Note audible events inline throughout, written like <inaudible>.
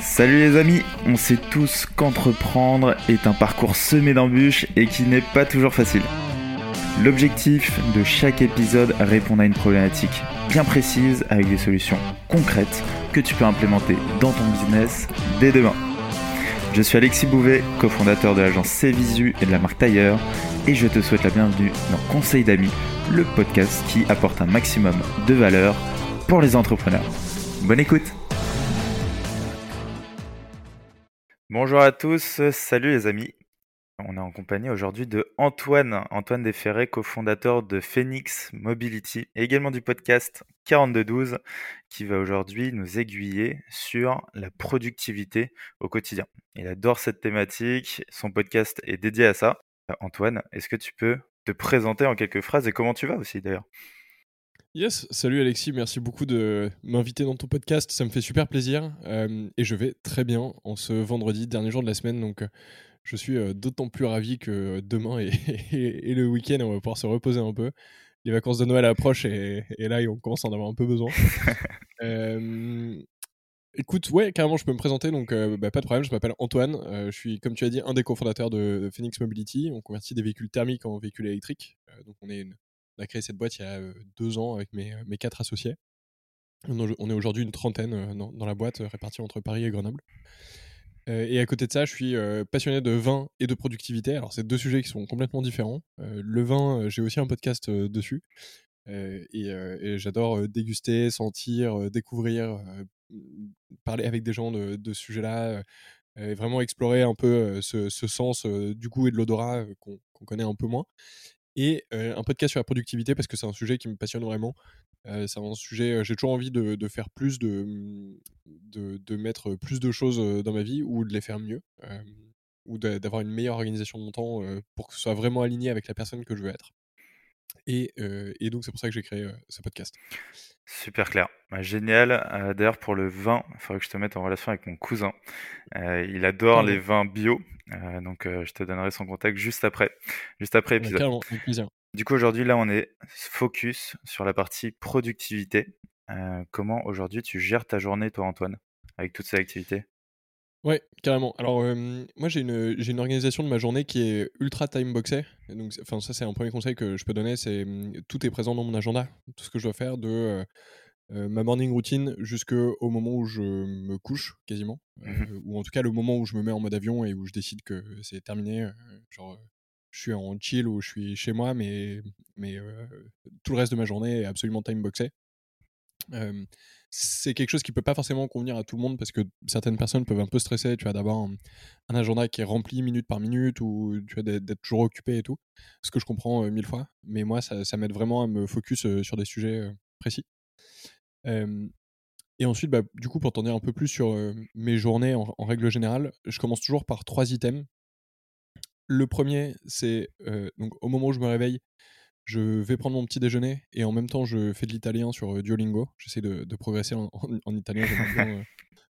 Salut les amis, on sait tous qu'entreprendre est un parcours semé d'embûches et qui n'est pas toujours facile. L'objectif de chaque épisode répond à une problématique bien précise avec des solutions concrètes que tu peux implémenter dans ton business dès demain. Je suis Alexis Bouvet, cofondateur de l'agence Cvisu et de la marque Tailleur, et je te souhaite la bienvenue dans Conseil d'amis, le podcast qui apporte un maximum de valeur pour les entrepreneurs. Bonne écoute Bonjour à tous, salut les amis. On est en compagnie aujourd'hui de Antoine, Antoine Desferré, cofondateur de Phoenix Mobility également du podcast 4212 qui va aujourd'hui nous aiguiller sur la productivité au quotidien. Il adore cette thématique, son podcast est dédié à ça. Antoine, est-ce que tu peux te présenter en quelques phrases et comment tu vas aussi d'ailleurs? Yes, salut Alexis, merci beaucoup de m'inviter dans ton podcast, ça me fait super plaisir euh, et je vais très bien en ce vendredi, dernier jour de la semaine, donc euh, je suis euh, d'autant plus ravi que demain et, <laughs> le week-end on va pouvoir se reposer un peu. Les vacances de Noël approchent et, là on commence à en avoir un peu besoin. <laughs> écoute, ouais, carrément je peux me présenter, donc bah, pas de problème, je m'appelle Antoine, je suis comme tu as dit un des cofondateurs de Phoenix Mobility, on convertit des véhicules thermiques en véhicules électriques, donc on est une on a créé cette boîte il y a deux ans avec mes, quatre associés. On est aujourd'hui une trentaine dans, la boîte, répartie entre Paris et Grenoble. et à côté de ça, je suis passionné de vin et de productivité. Alors, c'est deux sujets qui sont complètement différents. le vin, j'ai aussi un podcast dessus. et, j'adore déguster, sentir, découvrir, parler avec des gens de, de ce sujet-là, et vraiment explorer un peu ce, sens du goût et de l'odorat qu'on connaît un peu moins et un podcast sur la productivité parce que c'est un sujet qui me passionne vraiment. c'est un sujet, j'ai toujours envie de, faire plus, mmh, de, de, mettre plus de choses dans ma vie ou de les faire mieux, ou d'avoir une meilleure organisation de mon temps pour que ce soit vraiment aligné avec la personne que je veux être. Et, et donc c'est pour ça que j'ai créé ce podcast. Super clair. Bah, génial. Euh, d'ailleurs, pour le vin, il faudrait que je te mette en relation avec mon cousin. Euh, il adore les vins bio. Euh, donc, je te donnerai son contact juste après, juste après l'épisode. Du coup, aujourd'hui, là, on est focus sur la partie productivité. comment aujourd'hui tu gères ta journée, toi, Antoine, avec toutes ces activités? Ouais, carrément. Alors, moi, j'ai une, j'ai une organisation de ma journée qui est ultra time-boxée. Donc, enfin, ça, c'est un premier conseil que je peux donner. C'est tout est présent dans mon agenda. Tout ce que je dois faire de ma morning routine jusqu'au moment où je me couche, quasiment. Mmh ou en tout cas, le moment où je me mets en mode avion et où je décide que c'est terminé. genre, je suis en chill ou je suis chez moi, mais, mais tout le reste de ma journée est absolument time-boxé c'est quelque chose qui peut pas forcément convenir à tout le monde parce que certaines personnes peuvent un peu stresser, tu vois, d'avoir un, agenda qui est rempli minute par minute ou tu vois d'être toujours occupé et tout. Ce que je comprends mille fois, mais moi ça, m'aide vraiment à me focus sur des sujets précis. et ensuite, bah, du coup, pour t'en dire un peu plus sur mes journées en, règle générale, je commence toujours par trois items. Le premier, c'est donc au moment où je me réveille, je vais prendre mon petit déjeuner et en même temps je fais de l'italien sur Duolingo. J'essaie de, progresser en, italien. <laughs>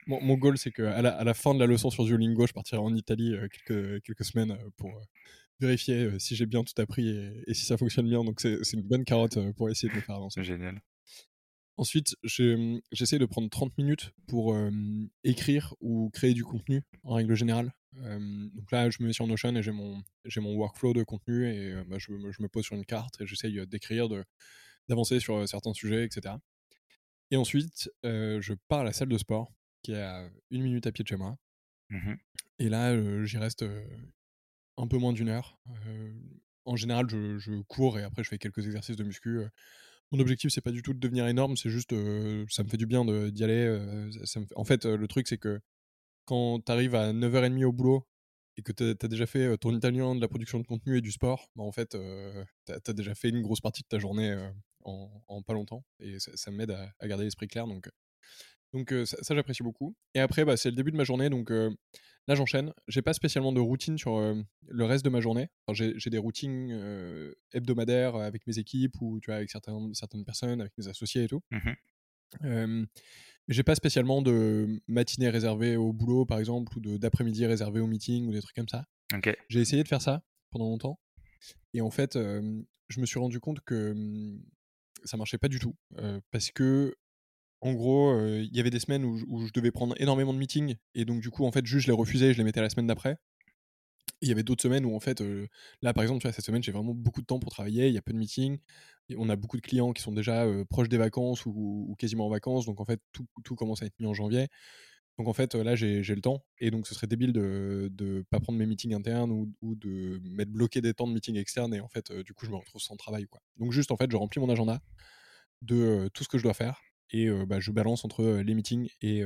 mon, goal c'est qu'à la, à la fin de la leçon sur Duolingo, je partirai en Italie quelques, quelques semaines pour vérifier si j'ai bien tout appris et, si ça fonctionne bien. Donc c'est une bonne carotte pour essayer de me faire avancer. Génial. Ensuite, j'essaie de prendre 30 minutes pour écrire ou créer du contenu en règle générale. donc là, je me mets sur Notion et j'ai mon, mon workflow de contenu et bah, je, me pose sur une carte et j'essaye d'écrire, d'avancer sur certains sujets, etc. Et ensuite, je pars à la salle de sport qui est à une minute à pied de chez moi. Mmh et là, j'y reste un peu moins d'une heure. en général, je, je, cours et après, je fais quelques exercices de muscu mon objectif, c'est pas du tout de devenir énorme, c'est juste, ça me fait du bien d'y aller. En fait, le truc, c'est que quand tu arrives à 9h30 au boulot et que tu as, déjà fait ton italien, de la production de contenu et du sport, bah, en fait, tu as, déjà fait une grosse partie de ta journée en, pas longtemps. Et ça, m'aide à, garder l'esprit clair. Donc, donc ça, j'apprécie beaucoup. Et après, bah, c'est le début de ma journée. Donc Là, j'enchaîne. J'ai pas spécialement de routine sur le reste de ma journée. j'ai des routines hebdomadaires avec mes équipes ou tu vois, avec certaines, certaines personnes, avec mes associés et tout. Mmh mais j'ai pas spécialement de matinée réservée au boulot, par exemple, ou d'après-midi réservée au meeting ou des trucs comme ça. J'ai essayé de faire ça pendant longtemps. Et en fait, je me suis rendu compte que ça marchait pas du tout. parce que en gros, il y avait des semaines où, je devais prendre énormément de meetings et donc du coup, en fait, juste je les refusais et je les mettais la semaine d'après. Il y avait d'autres semaines où en fait, là par exemple, tu vois, cette semaine j'ai vraiment beaucoup de temps pour travailler, il y a peu de meetings, et on a beaucoup de clients qui sont déjà proches des vacances ou, quasiment en vacances, donc en fait tout, tout, commence à être mis en janvier. Donc en fait là j'ai le temps, et donc ce serait débile de ne pas prendre mes meetings internes ou, ou de m'être bloqué des temps de meetings externes, et en fait du coup je me retrouve sans travail. Quoi. Donc juste en fait je remplis mon agenda de tout ce que je dois faire, et bah, je balance entre les meetings et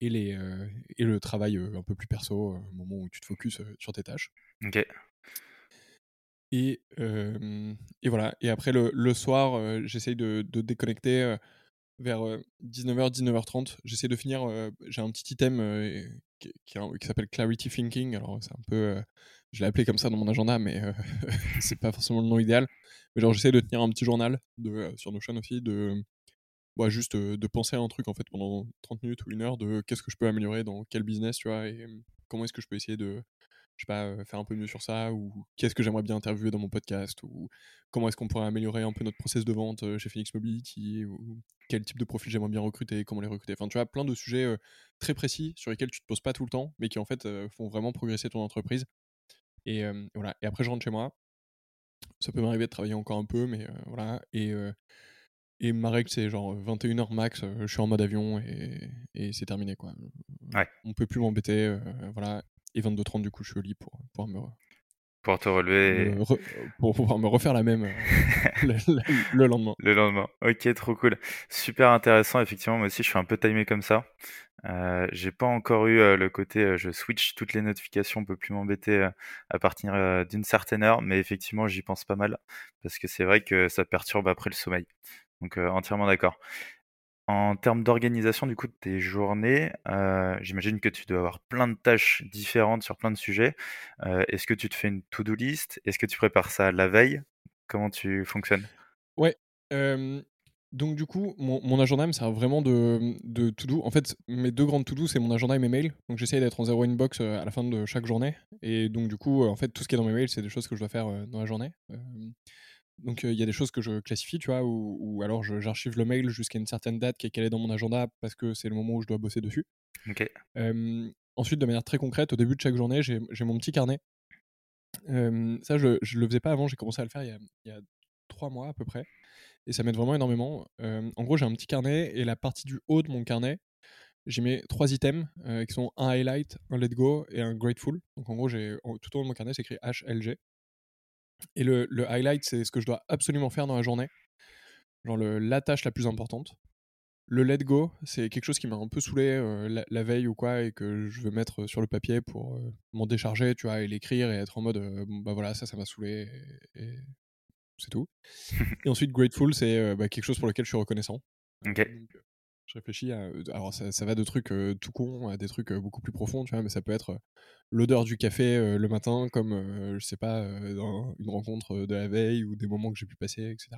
et, les, et le travail un peu plus perso, au moment où tu te focuses sur tes tâches. Ok. Et, et voilà. Et après, le, le soir, j'essaye de, de, déconnecter vers 19h, 19h30. J'essaie de finir. J'ai un petit item qui, qui, s'appelle Clarity Thinking. Alors, c'est un peu. je l'ai appelé comme ça dans mon agenda, mais <laughs> c'est pas forcément le nom idéal. Mais genre, j'essaie de tenir un petit journal de, sur Notion aussi de bah, juste de penser à un truc en fait pendant 30 minutes ou une heure de qu'est-ce que je peux améliorer dans quel business, tu vois, et comment est-ce que je peux essayer de, je sais pas, faire un peu mieux sur ça, ou qu'est-ce que j'aimerais bien interviewer dans mon podcast, ou comment est-ce qu'on pourrait améliorer un peu notre process de vente chez Phoenix Mobility, ou quel type de profil j'aimerais bien recruter, comment les recruter. Enfin, tu vois, plein de sujets très précis sur lesquels tu te poses pas tout le temps, mais qui en fait font vraiment progresser ton entreprise. Et voilà. Et après, je rentre chez moi. Ça peut m'arriver de travailler encore un peu, mais voilà. Et et ma règle, c'est genre 21h max, je suis en mode avion et, et c'est terminé. Quoi. Ouais. On peut plus m'embêter. voilà. Et 22h30, du coup, je suis au lit pour, pour me. Pour te relever. pour pouvoir me refaire la même <laughs> le, lendemain. Le lendemain. Ok, trop cool. Super intéressant. Effectivement, moi aussi, je suis un peu timé comme ça. Euh, j'ai pas encore eu le côté je switch toutes les notifications, on peut plus m'embêter à partir d'une certaine heure, mais effectivement j'y pense pas mal parce que c'est vrai que ça perturbe après le sommeil. Donc entièrement d'accord. En termes d'organisation du coup de tes journées, j'imagine que tu dois avoir plein de tâches différentes sur plein de sujets. Est-ce que tu te fais une to-do list? Est-ce que tu prépares ça la veille? Comment tu fonctionnes? Ouais. donc du coup, mon, agenda me sert vraiment de, to-do. En fait, mes deux grandes to-do, c'est mon agenda et mes mails. Donc j'essaye d'être en zéro inbox à la fin de chaque journée. Et donc du coup, en fait, tout ce qui est dans mes mails, c'est des choses que je dois faire dans la journée. Donc il y a des choses que je classifie, tu vois, ou, alors j'archive le mail jusqu'à une certaine date qui est calée dans mon agenda parce que c'est le moment où je dois bosser dessus. ensuite, de manière très concrète, au début de chaque journée, j'ai mon petit carnet. ça, je, je le faisais pas avant, j'ai commencé à le faire il y, a, il y a trois mois à peu près. Et ça m'aide vraiment énormément. en gros, j'ai un petit carnet et la partie du haut de mon carnet, j'y mets trois items qui sont un highlight, un let go et un grateful. Donc en gros, j'ai tout au long de mon carnet, c'est écrit HLG. Et le, le highlight, c'est ce que je dois absolument faire dans la journée. Genre le, la tâche la plus importante. Le let go, c'est quelque chose qui m'a un peu saoulé euh, la, veille ou quoi et que je veux mettre sur le papier pour euh, m'en décharger, tu vois, et l'écrire et être en mode, euh, bah voilà, ça, ça m'a saoulé et, c'est tout. <laughs> et ensuite, grateful, c'est bah, quelque chose pour lequel je suis reconnaissant. Ok. Je réfléchis à. Alors, ça, va de trucs tout cons à des trucs beaucoup plus profonds, tu vois, mais ça peut être l'odeur du café le matin, comme, je sais pas, une rencontre de la veille ou des moments que j'ai pu passer, etc.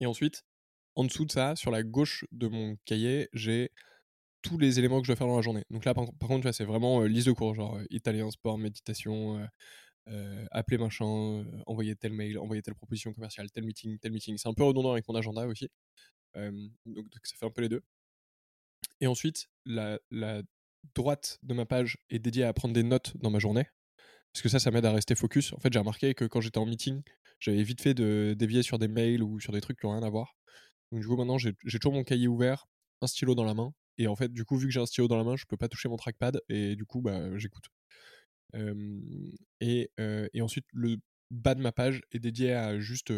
Et ensuite, en dessous de ça, sur la gauche de mon cahier, j'ai tous les éléments que je dois faire dans la journée. Donc là, par, contre, c'est vraiment liste de cours, genre italien, sport, méditation, appeler machin, envoyer tel mail, envoyer telle proposition commerciale, tel meeting, tel meeting. C'est un peu redondant avec mon agenda aussi. Donc, ça fait un peu les deux. Et ensuite, la, droite de ma page est dédiée à prendre des notes dans ma journée. Parce que ça, ça m'aide à rester focus. En fait, j'ai remarqué que quand j'étais en meeting, j'avais vite fait de dévier sur des mails ou sur des trucs qui n'ont rien à voir. Donc, du coup, maintenant, j'ai toujours mon cahier ouvert, un stylo dans la main. Et en fait, du coup, vu que j'ai un stylo dans la main, je peux pas toucher mon trackpad. Et du coup, bah, j'écoute. et, ensuite, le bas de ma page est dédié à juste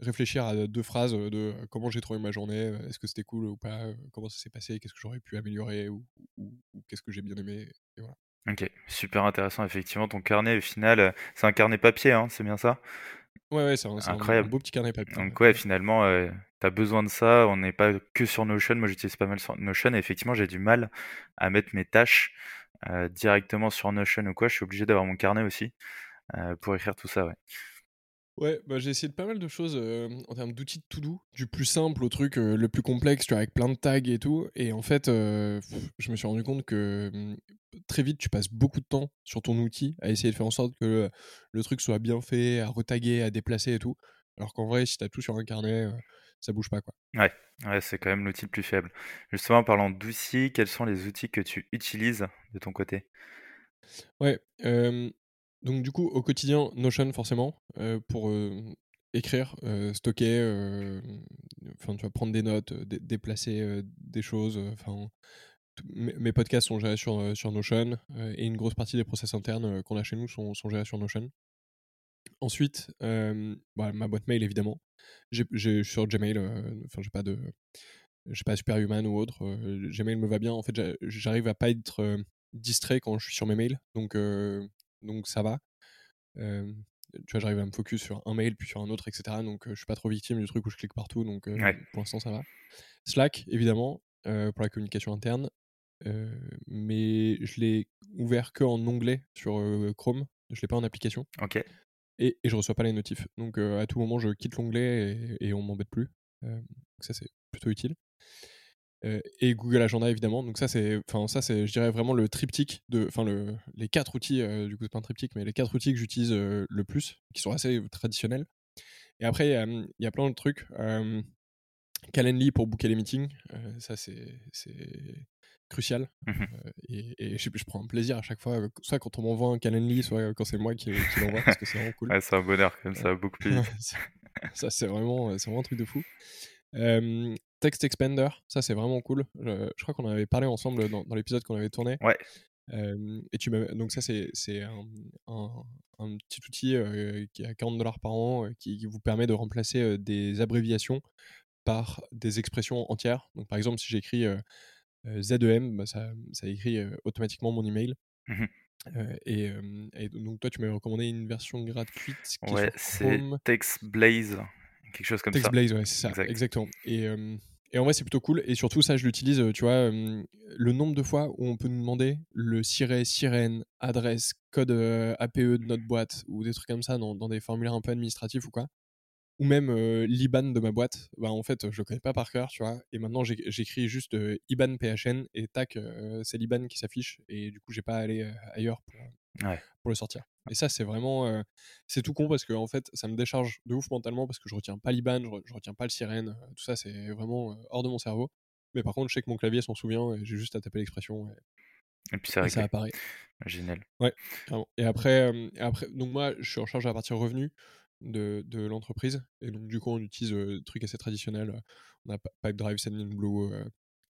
réfléchir à deux phrases de comment j'ai trouvé ma journée, est-ce que c'était cool ou pas, comment ça s'est passé, qu'est-ce que j'aurais pu améliorer ou, qu'est-ce que j'ai bien aimé. Et voilà. Ok, super intéressant. Effectivement, ton carnet, au final, c'est un carnet papier, hein, c'est bien ça? Ouais, ouais, c'est un, beau petit carnet papier. Donc, ouais, finalement, tu as besoin de ça. On n'est pas que sur Notion. Moi, j'utilise pas mal sur Notion. Et effectivement, j'ai du mal à mettre mes tâches directement sur Notion ou quoi. Je suis obligé d'avoir mon carnet aussi pour écrire tout ça, ouais. Ouais, bah, j'ai essayé de pas mal de choses en termes d'outils de to-do, du plus simple au truc le plus complexe, tu vois, avec plein de tags et tout. Et en fait, je me suis rendu compte que mmh, très vite, tu passes beaucoup de temps sur ton outil à essayer de faire en sorte que le truc soit bien fait, à retaguer, à déplacer et tout. Alors qu'en vrai, si tu as tout sur un carnet, ça bouge pas quoi. Ouais, ouais c'est quand même l'outil le plus faible. Justement, en parlant d'outils, quels sont les outils que tu utilises de ton côté? Ouais, donc du coup, au quotidien, Notion forcément, pour écrire, stocker, enfin tu vas prendre des notes, déplacer des choses, enfin mes podcasts sont gérés sur, Notion et une grosse partie des process internes qu'on a chez nous sont, sont gérés sur Notion. Ensuite, bah, ma boîte mail évidemment. J'ai sur Gmail, enfin j'ai pas de, j'ai pas Superhuman ou autre. Gmail me va bien. En fait, j'arrive à pas être distrait quand je suis sur mes mails, donc donc ça va. tu vois, j'arrive à me focus sur un mail puis sur un autre, etc. Donc je suis pas trop victime du truc où je clique partout, donc pour l'instant ça va. Slack évidemment pour la communication interne, mais je l'ai ouvert que en onglet sur Chrome. Je l'ai pas en application. Ok. Et, et je reçois pas les notifs. Donc à tout moment je quitte l'onglet et, et on m'embête plus. ça c'est plutôt utile. Euh, et Google Agenda évidemment. Donc ça c'est, enfin ça c'est, je dirais vraiment le triptyque de, enfin le, les quatre outils, euh, du coup c'est pas un triptyque, mais les quatre outils que j'utilise euh, le plus, qui sont assez traditionnels. Et après il y, a plein de trucs. Calendly pour booker les meetings, ça c'est, crucial. Mmh et, et je, je, prends un plaisir à chaque fois, soit quand on m'envoie un Calendly, soit quand c'est moi qui, qui l'envoie, parce que c'est vraiment cool. Ouais, c'est un bonheur comme ça, beaucoup plus <laughs> ça c'est vraiment, c'est vraiment un truc de fou. Text Expander, ça c'est vraiment cool. Je, crois qu'on en avait parlé ensemble dans, l'épisode qu'on avait tourné. Ouais. et tu donc ça c'est un, un, petit outil qui a 40 dollars par an qui, vous permet de remplacer des abréviations par des expressions entières. Donc par exemple si j'écris ZEM, bah, ça, ça, écrit automatiquement mon email. Mmh et, et, donc toi tu m'avais recommandé une version gratuite. Qui ouais, c'est TextBlaze quelque chose comme ça. TextBlaze, ouais, c'est ça, exactement. Et, et en vrai, c'est plutôt cool. Et surtout, ça, je l'utilise, euh, tu vois, euh, le nombre de fois où on peut nous demander le siret, sirène, adresse, code euh, APE de notre boîte ou des trucs comme ça dans, des formulaires un peu administratifs ou quoi. Ou même l'IBAN de ma boîte. Bah, en fait, je le connais pas par cœur, tu vois. Et maintenant, j'écris juste IBAN PHN et tac, c'est l'IBAN qui s'affiche. Et du coup, j'ai pas à aller ailleurs pour, pour le sortir. Et ça, c'est vraiment. c'est tout con parce que en fait, ça me décharge de ouf mentalement parce que je retiens pas l'IBAN, je, retiens pas le sirène. tout ça, c'est vraiment hors de mon cerveau. Mais par contre, je sais que mon clavier s'en souvient et j'ai juste à taper l'expression. Et... puis ça, ça apparaît. Génial. Ouais, Et après, après, donc moi, je suis en charge à partir revenu de, de l'entreprise. Et donc, du coup, on utilise des trucs assez traditionnels. On a Pipedrive, Sendinblue,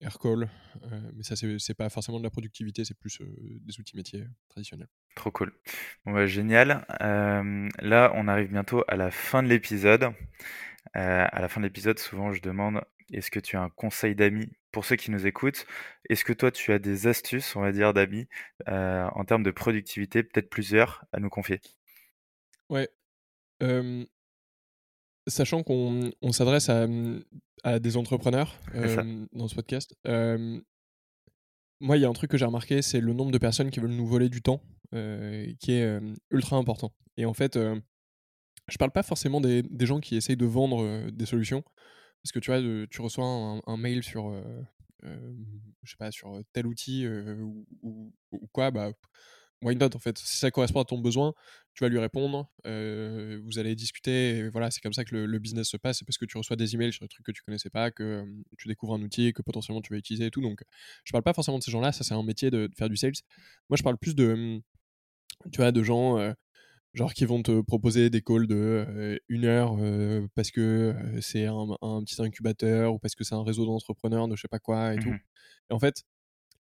Aircall, euh, mais ça c'est pas forcément de la productivité, c'est plus euh, des outils métiers traditionnels. Trop cool. Bon bah, génial. Euh, là, on arrive bientôt à la fin de l'épisode. à la fin de l'épisode, souvent je demande est-ce que tu as un conseil d'amis pour ceux qui nous écoutent? Est-ce que toi tu as des astuces, on va dire, d'amis en termes de productivité, peut-être plusieurs à nous confier? Ouais. Sachant qu'on s'adresse à, à, des entrepreneurs dans ce podcast, moi, il y a un truc que j'ai remarqué, c'est le nombre de personnes qui veulent nous voler du temps, qui est ultra important. Et en fait, je parle pas forcément des, des, gens qui essayent de vendre des solutions, parce que tu vois, tu reçois un, mail sur, je sais pas, sur tel outil ou, ou, ou, quoi, bah why not en fait? Si ça correspond à ton besoin, tu vas lui répondre, euh, vous allez discuter, et voilà, c'est comme ça que le, business se passe, c'est parce que tu reçois des emails sur des trucs que tu connaissais pas, que tu découvres un outil que potentiellement tu vas utiliser et tout. Donc, je parle pas forcément de ces gens-là, ça c'est un métier de, faire du sales. Moi, je parle plus de, tu vois, de gens genre qui vont te proposer des calls de une heure parce que c'est un, petit incubateur ou parce que c'est un réseau d'entrepreneurs de je sais pas quoi et tout. Mmh et en fait,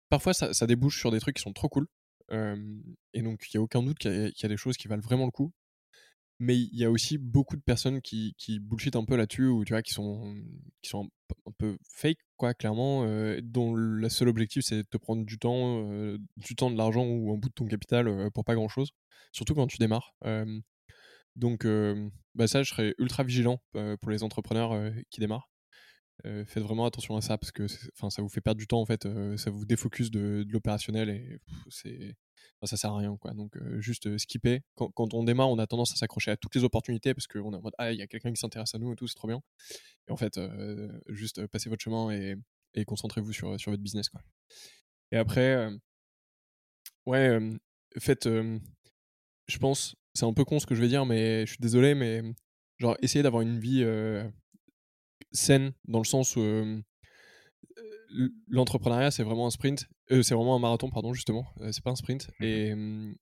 parfois ça, ça, débouche sur des trucs qui sont trop cool et donc, il n'y a aucun doute qu'il y, a des choses qui valent vraiment le coup. Mais il y a aussi beaucoup de personnes qui, qui bullshit un peu là-dessus, ou tu vois, qui sont, qui sont un, peu fake, quoi, clairement, dont le seul objectif c'est de te prendre du temps, du temps, de l'argent ou un bout de ton capital pour pas grand-chose, surtout quand tu démarres. donc, bah ça, je serais ultra vigilant pour les entrepreneurs qui démarrent. Faites vraiment attention à ça parce que ça vous fait perdre du temps en fait, ça vous défocus de, l'opérationnel et c'est ça sert à rien quoi. Donc juste skipper. Quand, quand, on démarre, on a tendance à s'accrocher à toutes les opportunités parce qu'on est en mode ah il y a quelqu'un qui s'intéresse à nous et tout, c'est trop bien. Et en fait, juste passez votre chemin et, et concentrez-vous sur, sur votre business quoi. Et après, ouais, faites, je pense, c'est un peu con ce que je vais dire, mais je suis désolé, mais genre essayez d'avoir une vie saine dans le sens où l'entrepreneuriat c'est vraiment un sprint, c'est vraiment un marathon pardon justement, c'est pas un sprint mmh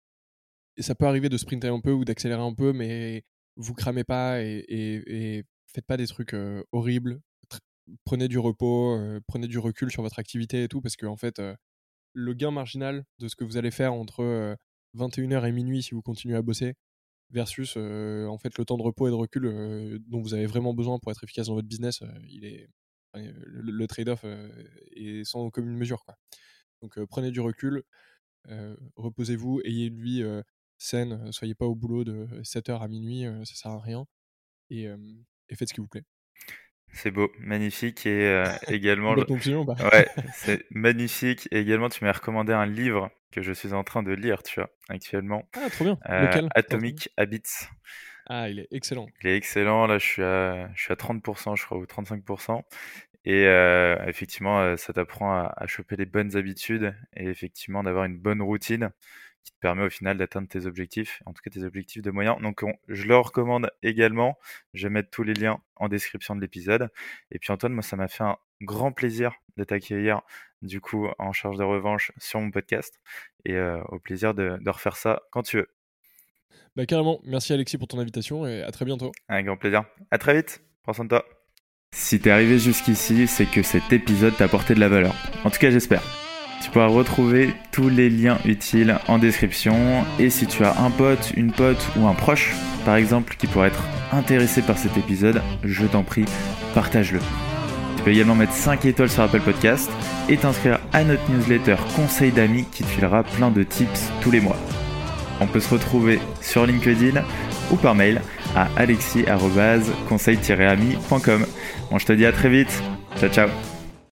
et, ça peut arriver de sprinter un peu ou d'accélérer un peu, mais vous cramez pas et, et, faites pas des trucs horribles. Prenez du repos, prenez du recul sur votre activité et tout parce que en fait le gain marginal de ce que vous allez faire entre 21h et minuit si vous continuez à bosser versus en fait le temps de repos et de recul dont vous avez vraiment besoin pour être efficace dans votre business, il est le, trade-off est sans commune mesure quoi. Donc prenez du recul, reposez-vous, ayez une vie saine, soyez pas au boulot de 7h à minuit, ça sert à rien et, et faites ce qui vous plaît. C'est beau, magnifique et euh, <laughs> également. bah. ouais, <laughs> c'est magnifique. Et également, tu m'as recommandé un livre que je suis en train de lire, tu vois, actuellement. Ah, trop bien. Euh, Lequel? Atomic Habits. Ah, il est excellent. Il est excellent. Là, je suis à, je suis à 30%, je crois, ou 35%. Et euh, effectivement, ça t'apprend à, à, choper les bonnes habitudes et effectivement d'avoir une bonne routine qui te permet au final d'atteindre tes objectifs, en tout cas tes objectifs de moyen. Donc je le recommande également. Je vais mettre tous les liens en description de l'épisode. Et puis Antoine, moi ça m'a fait un grand plaisir de t'accueillir du coup en charge de revanche sur mon podcast et euh, au plaisir de, refaire ça quand tu veux. Bah carrément, merci Alexis pour ton invitation et à très bientôt. Un grand plaisir. À très vite. Prends soin de toi. Si t'es arrivé jusqu'ici, c'est que cet épisode t'a apporté de la valeur. En tout cas, j'espère. Tu pourras retrouver tous les liens utiles en description. Et si tu as un pote, une pote ou un proche, par exemple, qui pourrait être intéressé par cet épisode, je t'en prie, partage-le. Tu peux également mettre 5 étoiles sur Apple Podcast et t'inscrire à notre newsletter Conseil d'amis qui te filera plein de tips tous les mois. On peut se retrouver sur LinkedIn ou par mail à alexis-conseil-ami.com. Bon, je te dis à très vite. Ciao, ciao.